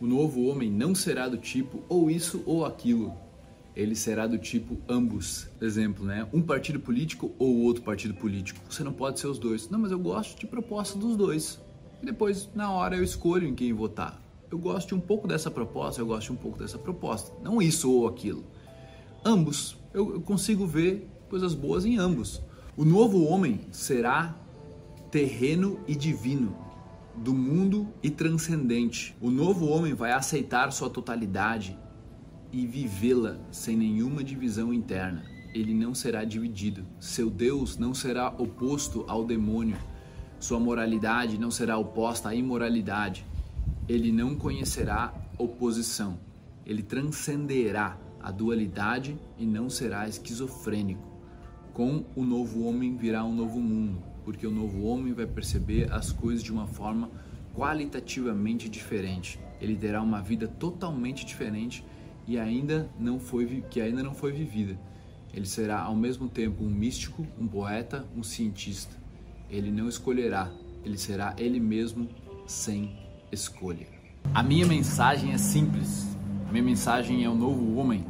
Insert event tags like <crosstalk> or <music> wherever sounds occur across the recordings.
O novo homem não será do tipo ou isso ou aquilo. Ele será do tipo ambos. Exemplo, né? Um partido político ou outro partido político. Você não pode ser os dois. Não, mas eu gosto de proposta dos dois. E depois, na hora, eu escolho em quem votar. Eu gosto de um pouco dessa proposta, eu gosto de um pouco dessa proposta. Não isso ou aquilo. Ambos. Eu, eu consigo ver coisas boas em ambos. O novo homem será terreno e divino, do mundo e transcendente. O novo homem vai aceitar sua totalidade e vivê-la sem nenhuma divisão interna. Ele não será dividido. Seu Deus não será oposto ao demônio. Sua moralidade não será oposta à imoralidade. Ele não conhecerá oposição. Ele transcenderá a dualidade e não será esquizofrênico. Com o novo homem virá um novo mundo, porque o novo homem vai perceber as coisas de uma forma qualitativamente diferente. Ele terá uma vida totalmente diferente e ainda não foi que ainda não foi vivida. Ele será ao mesmo tempo um místico, um poeta, um cientista. Ele não escolherá, ele será ele mesmo sem escolha. A minha mensagem é simples. A minha mensagem é o novo homem,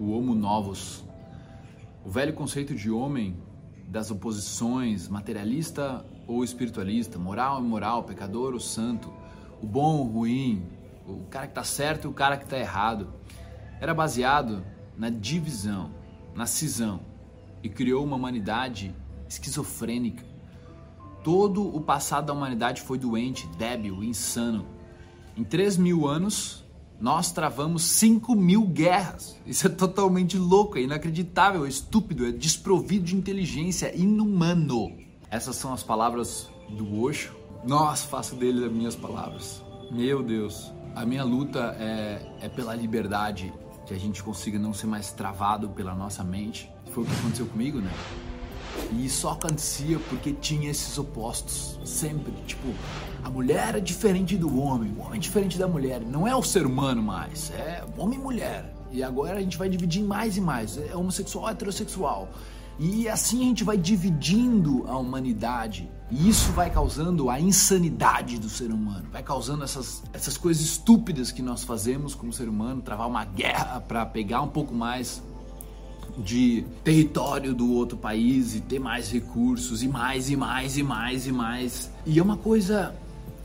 o homo novos. O velho conceito de homem das oposições, materialista ou espiritualista, moral e moral, pecador ou santo, o bom ou ruim, o cara que está certo e o cara que está errado, era baseado na divisão, na cisão e criou uma humanidade esquizofrênica. Todo o passado da humanidade foi doente, débil, insano. Em 3 mil anos, nós travamos 5 mil guerras. Isso é totalmente louco, é inacreditável, é estúpido, é desprovido de inteligência, é inumano. Essas são as palavras do Osho. Nossa, faço dele as minhas palavras. Meu Deus. A minha luta é, é pela liberdade, que a gente consiga não ser mais travado pela nossa mente. Foi o que aconteceu comigo, né? E só acontecia porque tinha esses opostos, sempre. Tipo, a mulher é diferente do homem, o homem é diferente da mulher. Não é o ser humano mais, é homem e mulher. E agora a gente vai dividir mais e mais. É homossexual, heterossexual. E assim a gente vai dividindo a humanidade. E isso vai causando a insanidade do ser humano. Vai causando essas, essas coisas estúpidas que nós fazemos como ser humano, travar uma guerra para pegar um pouco mais de território do outro país e ter mais recursos e mais e mais e mais e mais. E é uma coisa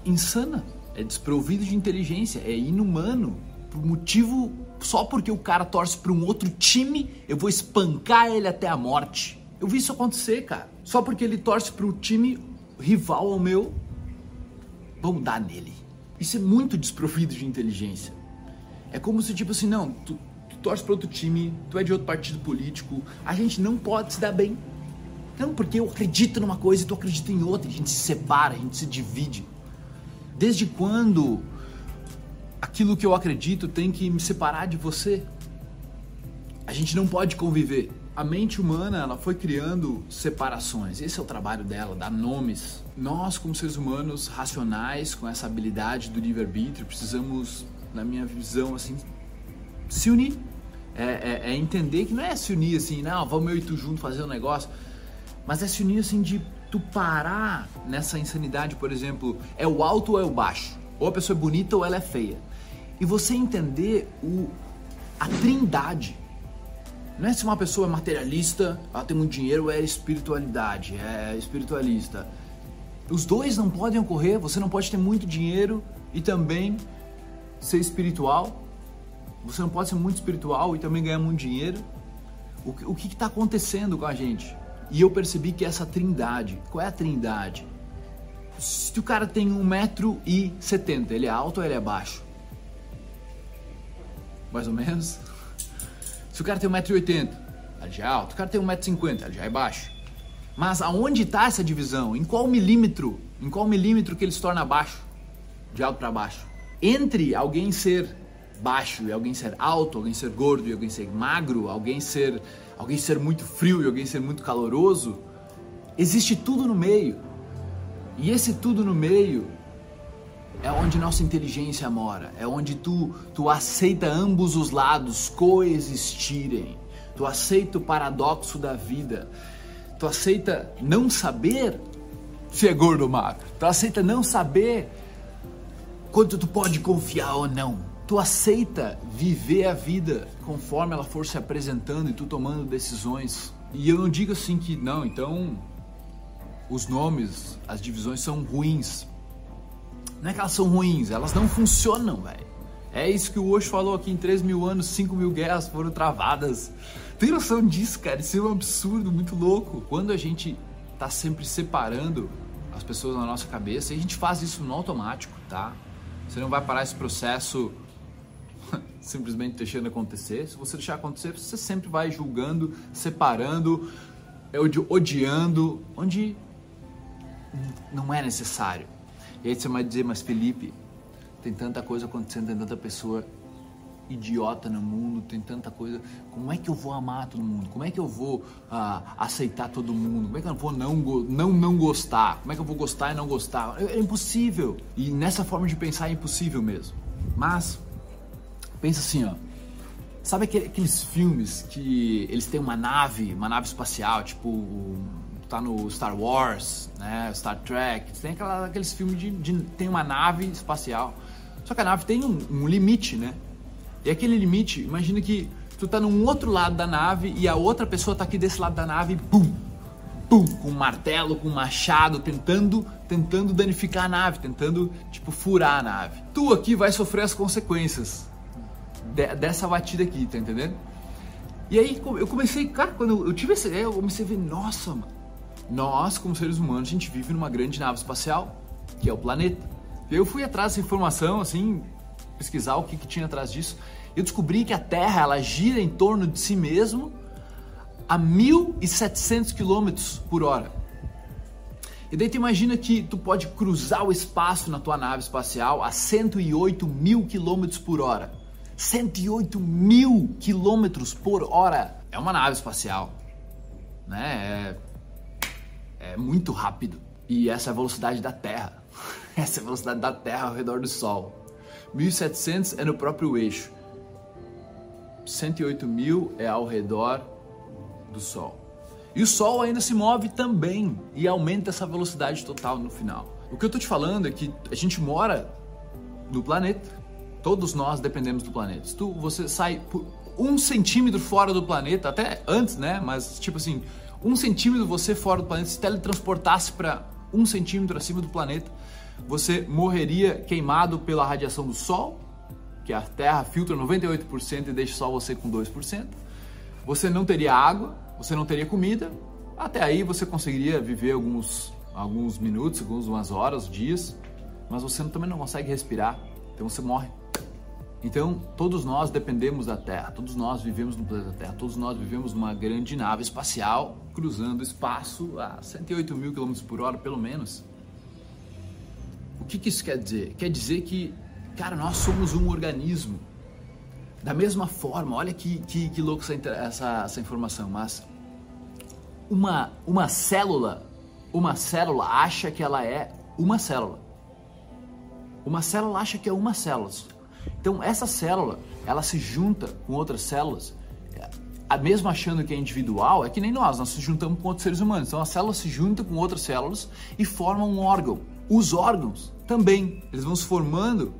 insana, é desprovido de inteligência, é inumano, por motivo só porque o cara torce para um outro time, eu vou espancar ele até a morte. Eu vi isso acontecer, cara. Só porque ele torce para o time rival ao meu, vamos dar nele. Isso é muito desprovido de inteligência. É como se tipo assim, não, tu, torce para outro time, tu é de outro partido político, a gente não pode se dar bem. Não, porque eu acredito numa coisa e tu acredita em outra, a gente se separa, a gente se divide. Desde quando aquilo que eu acredito tem que me separar de você? A gente não pode conviver. A mente humana ela foi criando separações. Esse é o trabalho dela, dar nomes. Nós, como seres humanos racionais, com essa habilidade do livre-arbítrio, precisamos, na minha visão, assim, se unir é, é, é, entender que não é se unir assim, não, vamos eu e tu junto fazer um negócio, mas é se unir assim de tu parar nessa insanidade, por exemplo, é o alto ou é o baixo, ou a pessoa é bonita ou ela é feia, e você entender o, a trindade. Não é se uma pessoa é materialista, ela tem muito dinheiro, é espiritualidade, é espiritualista. Os dois não podem ocorrer, você não pode ter muito dinheiro e também ser espiritual você não pode ser muito espiritual e também ganhar muito dinheiro. O, que está acontecendo com a gente? E eu percebi que essa trindade, qual é a trindade? Se o cara tem 1,70m, ele é alto ou ele é baixo? Mais ou menos. Se o cara tem 1,80m, ele já é alto. O cara tem 1,50m, ele já é baixo. Mas aonde está essa divisão? Em qual milímetro? Em qual milímetro que ele se torna baixo? De alto para baixo. Entre alguém ser baixo e alguém ser alto, alguém ser gordo e alguém ser magro, alguém ser alguém ser muito frio e alguém ser muito caloroso, existe tudo no meio. E esse tudo no meio é onde nossa inteligência mora, é onde tu tu aceita ambos os lados coexistirem. Tu aceita o paradoxo da vida. Tu aceita não saber se é gordo ou magro. Tu aceita não saber quanto tu pode confiar ou não. Tu aceita viver a vida conforme ela for se apresentando e tu tomando decisões. E eu não digo assim que não, então os nomes, as divisões são ruins. Não é que elas são ruins, elas não funcionam, velho. É isso que o Osho falou aqui, em 3 mil anos, 5 mil guerras foram travadas. Tem noção disso, cara? Isso é um absurdo, muito louco. Quando a gente tá sempre separando as pessoas na nossa cabeça, e a gente faz isso no automático, tá? Você não vai parar esse processo simplesmente deixando acontecer. Se você deixar acontecer, você sempre vai julgando, separando, odiando, onde não é necessário. E aí você vai dizer, mas Felipe, tem tanta coisa acontecendo, tem tanta pessoa idiota no mundo, tem tanta coisa. Como é que eu vou amar todo mundo? Como é que eu vou ah, aceitar todo mundo? Como é que eu vou não, não não gostar? Como é que eu vou gostar e não gostar? É, é impossível. E nessa forma de pensar é impossível mesmo. Mas pensa assim, ó. Sabe aqueles filmes que eles têm uma nave, uma nave espacial, tipo tá no Star Wars, né, Star Trek, tem aquela, aqueles filmes de, de, tem uma nave espacial. Só que a nave tem um, um limite, né? E aquele limite, imagina que tu tá num outro lado da nave e a outra pessoa tá aqui desse lado da nave, pum, pum, com um martelo, com um machado, tentando, tentando danificar a nave, tentando, tipo, furar a nave. Tu aqui vai sofrer as consequências de, dessa batida aqui, tá entendendo? E aí eu comecei, cara, quando eu tive essa ideia, eu comecei a ver, nossa, mano, nós, como seres humanos, a gente vive numa grande nave espacial, que é o planeta. Eu fui atrás dessa informação, assim, pesquisar o que, que tinha atrás disso. Eu descobri que a Terra ela gira em torno de si mesmo a 1.700 km por hora. E daí tu imagina que tu pode cruzar o espaço na tua nave espacial a 108 mil km por hora. 108 mil km por hora. É uma nave espacial. Né? É, é muito rápido. E essa é a velocidade da Terra. <laughs> Essa é a velocidade da Terra ao redor do Sol. 1700 é no próprio eixo. 108 mil é ao redor do Sol. E o Sol ainda se move também e aumenta essa velocidade total no final. O que eu estou te falando é que a gente mora no planeta. Todos nós dependemos do planeta. Se tu, você sai um centímetro fora do planeta, até antes, né? Mas tipo assim, um centímetro você fora do planeta, se teletransportasse para um centímetro acima do planeta, você morreria queimado pela radiação do Sol, que a Terra filtra 98% e deixa só você com 2%. Você não teria água, você não teria comida. Até aí você conseguiria viver alguns, alguns minutos, algumas horas, dias, mas você também não consegue respirar, então você morre. Então, todos nós dependemos da Terra, todos nós vivemos no planeta Terra, todos nós vivemos numa grande nave espacial cruzando o espaço a 108 mil km por hora, pelo menos. O que, que isso quer dizer? Quer dizer que, cara, nós somos um organismo. Da mesma forma, olha que, que, que louco essa, essa, essa informação, mas uma, uma célula, uma célula acha que ela é uma célula. Uma célula acha que é uma célula. Então essa célula, ela se junta com outras células, mesmo achando que é individual, é que nem nós, nós se juntamos com outros seres humanos. Então a célula se junta com outras células e forma um órgão. Os órgãos também, eles vão se formando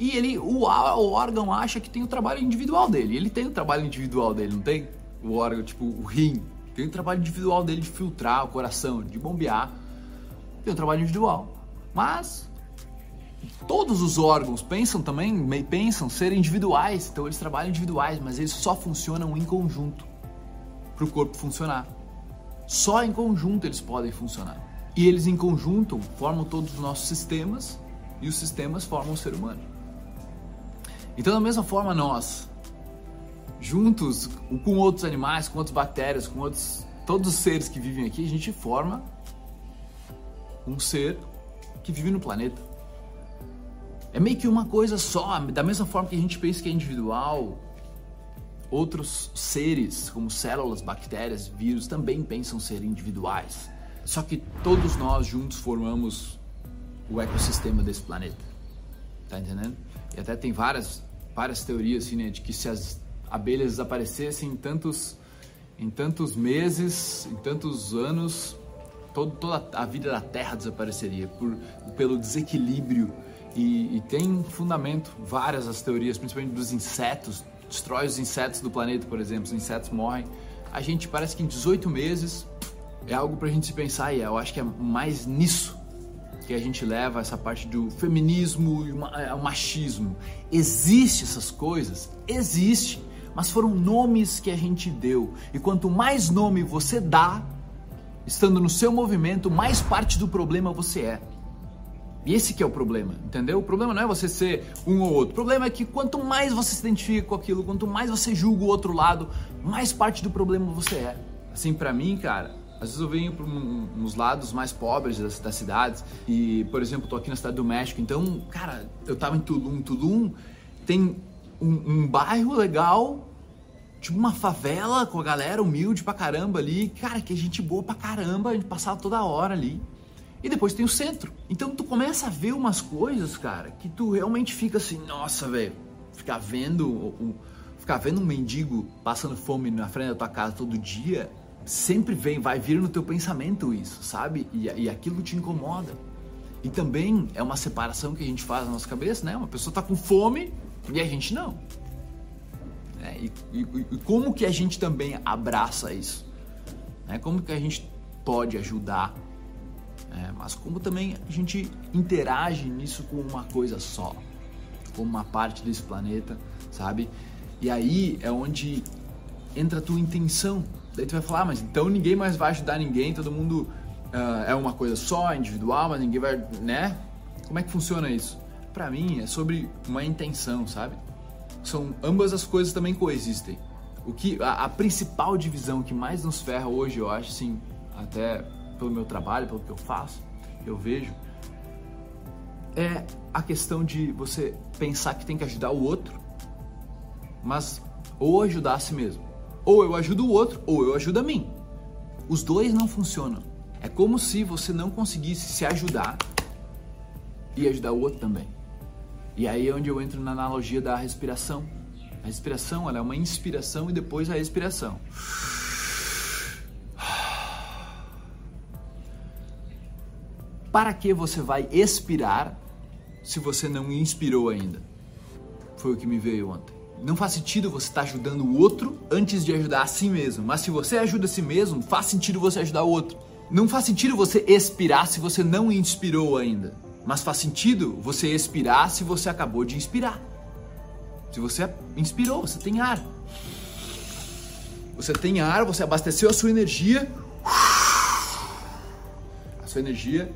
e ele, o, o órgão acha que tem o trabalho individual dele. Ele tem o trabalho individual dele, não tem? O órgão, tipo o rim, tem o trabalho individual dele de filtrar o coração, de bombear. Tem o trabalho individual. Mas todos os órgãos pensam também, pensam ser individuais, então eles trabalham individuais, mas eles só funcionam em conjunto para o corpo funcionar. Só em conjunto eles podem funcionar. E eles em conjunto formam todos os nossos sistemas e os sistemas formam o ser humano. Então, da mesma forma, nós, juntos com outros animais, com outras bactérias, com outros, todos os seres que vivem aqui, a gente forma um ser que vive no planeta. É meio que uma coisa só, da mesma forma que a gente pensa que é individual, outros seres, como células, bactérias, vírus, também pensam ser individuais. Só que todos nós juntos formamos o ecossistema desse planeta. Tá entendendo? E até tem várias, várias teorias assim, né, de que se as abelhas desaparecessem em tantos, em tantos meses, em tantos anos, todo, toda a vida da Terra desapareceria por, pelo desequilíbrio E, e tem fundamento, várias as teorias, principalmente dos insetos, destrói os insetos do planeta, por exemplo, os insetos morrem. A gente parece que em 18 meses é algo pra gente se pensar e eu acho que é mais nisso que a gente leva essa parte do feminismo e é, o machismo. Existe essas coisas? Existe, mas foram nomes que a gente deu. E quanto mais nome você dá, estando no seu movimento, mais parte do problema você é. E esse que é o problema, entendeu? O problema não é você ser um ou outro. O problema é que quanto mais você se identifica com aquilo, quanto mais você julga o outro lado, mais parte do problema você é. Assim, para mim, cara, às vezes eu venho para uns lados mais pobres das, das, cidades e, por exemplo, tô aqui na cidade do México, então, cara, eu tava em Tulum. Tulum tem um, um bairro legal, tipo uma favela com a galera humilde pra caramba ali, cara, que gente boa pra caramba, a gente passava toda hora ali. E depois tem o centro. Então tu começa a ver umas coisas, cara, que tu realmente fica assim, nossa, velho, ficar vendo um, ficar vendo um mendigo passando fome na frente da tua casa todo dia, sempre vem, vai vir no teu pensamento isso, sabe? E, e aquilo te incomoda. E também é uma separação que a gente faz na nossa cabeça, né? Uma pessoa tá com fome e a gente não. É, e, e, e, como que a gente também abraça isso? É, como que a gente pode ajudar é, mas como também a gente interage nisso com uma coisa só, como uma parte desse planeta, sabe? E aí é onde entra a tua intenção. Daí tu vai falar, ah, mas então ninguém mais vai ajudar ninguém, todo mundo uh, é uma coisa só, individual, mas ninguém vai, né? Como é que funciona isso? Para mim é sobre uma intenção, sabe? São ambas as coisas também coexistem. O que a, a principal divisão que mais nos ferra hoje, eu acho, assim, até pelo meu trabalho, pelo que eu faço, eu vejo, é a questão de você pensar que tem que ajudar o outro, mas ou ajudar a si mesmo. Ou eu ajudo o outro, ou eu ajudo a mim. Os dois não funcionam. É como se você não conseguisse se ajudar e ajudar o outro também. E aí é onde eu entro na analogia da respiração. A respiração ela é uma inspiração e depois a expiração. Para que você vai expirar se você não inspirou ainda? Foi o que me veio ontem. Não faz sentido você estar ajudando o outro antes de ajudar a si mesmo. Mas se você ajuda a si mesmo, faz sentido você ajudar o outro. Não faz sentido você expirar se você não inspirou ainda. Mas faz sentido você expirar se você acabou de inspirar. Se você inspirou, você tem ar. Você tem ar, você abasteceu a sua energia. A sua energia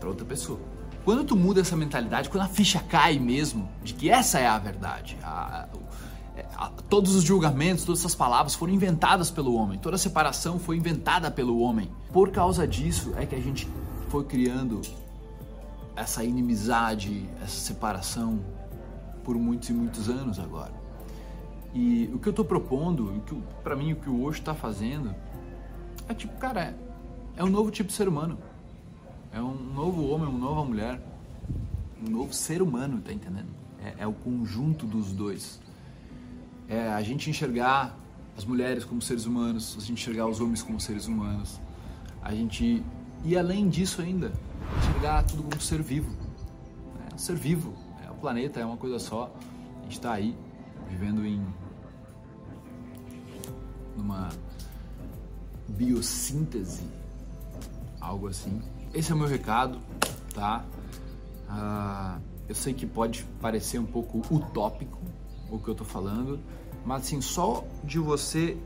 para outra pessoa. Quando tu muda essa mentalidade, quando a ficha cai mesmo de que essa é a verdade, a, a, a, todos os julgamentos, todas essas palavras foram inventadas pelo homem, toda separação foi inventada pelo homem. Por causa disso é que a gente foi criando essa inimizade, essa separação por muitos e muitos anos agora. E o que eu estou propondo, para mim o que o Osho está fazendo, é tipo, cara, é, é um novo tipo de ser humano. É um novo homem, uma nova mulher, um novo ser humano, tá entendendo? É, é o conjunto dos dois. É a gente enxergar as mulheres como seres humanos, a gente enxergar os homens como seres humanos, a gente e além disso ainda enxergar tudo como ser vivo, é, ser vivo, é o planeta é uma coisa só, a gente está aí vivendo em numa biossíntese, algo assim. Esse é o meu recado, tá? Uh, eu sei que pode parecer um pouco utópico o que eu tô falando, mas assim, só de você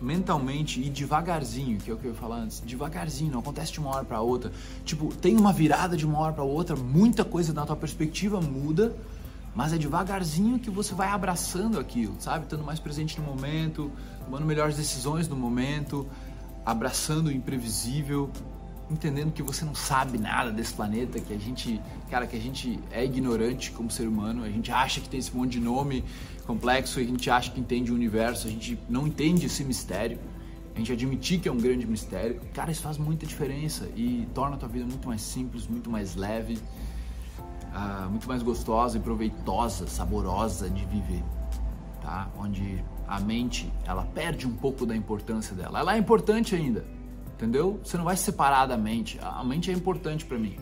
mentalmente ir devagarzinho, que é o que eu ia falar antes, devagarzinho, não acontece de uma hora para outra. Tipo, tem uma virada de uma hora para outra, muita coisa na tua perspectiva muda, mas é devagarzinho que você vai abraçando aquilo, sabe? Estando mais presente no momento, tomando melhores decisões no momento, abraçando o imprevisível, entendendo que você não sabe nada desse planeta, que a gente, cara, que a gente é ignorante como ser humano, a gente acha que tem esse monte de nome complexo, a gente acha que entende o universo, a gente não entende esse mistério. A gente admitir que é um grande mistério, cara, isso faz muita diferença e torna a tua vida muito mais simples, muito mais leve, uh, muito mais gostosa e proveitosa, saborosa de viver, tá? Onde a mente, ela perde um pouco da importância dela. Ela é importante ainda, entendeu? Você não vai se separar da mente. A mente é importante para mim,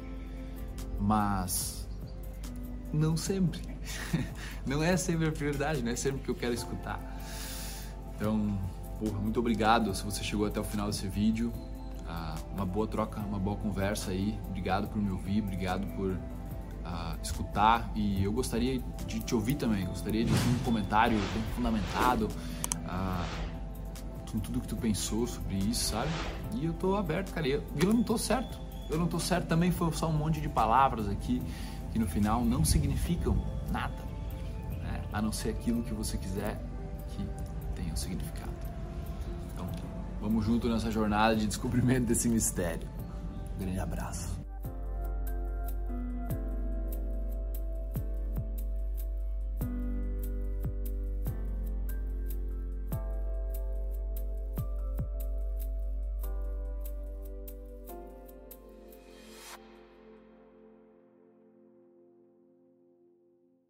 mas não sempre. <laughs> não é sempre a prioridade, não é sempre que eu quero escutar. Então, porra, muito obrigado se você chegou até o final desse vídeo. Ah, uma boa troca, uma boa conversa aí. Obrigado por me ouvir, obrigado por uh, escutar. E eu gostaria de te ouvir também. Gostaria de ouvir um comentário bem fundamentado uh, com tudo que tu pensou sobre isso, sabe? E eu tô aberto, cara. E eu, eu não tô certo. Eu não tô certo. Também foi só um monte de palavras aqui que no final não significam nada, né? a não ser aquilo que você quiser que tenha um significado. Então, vamos junto nessa jornada de descobrimento desse mistério. Um grande abraço.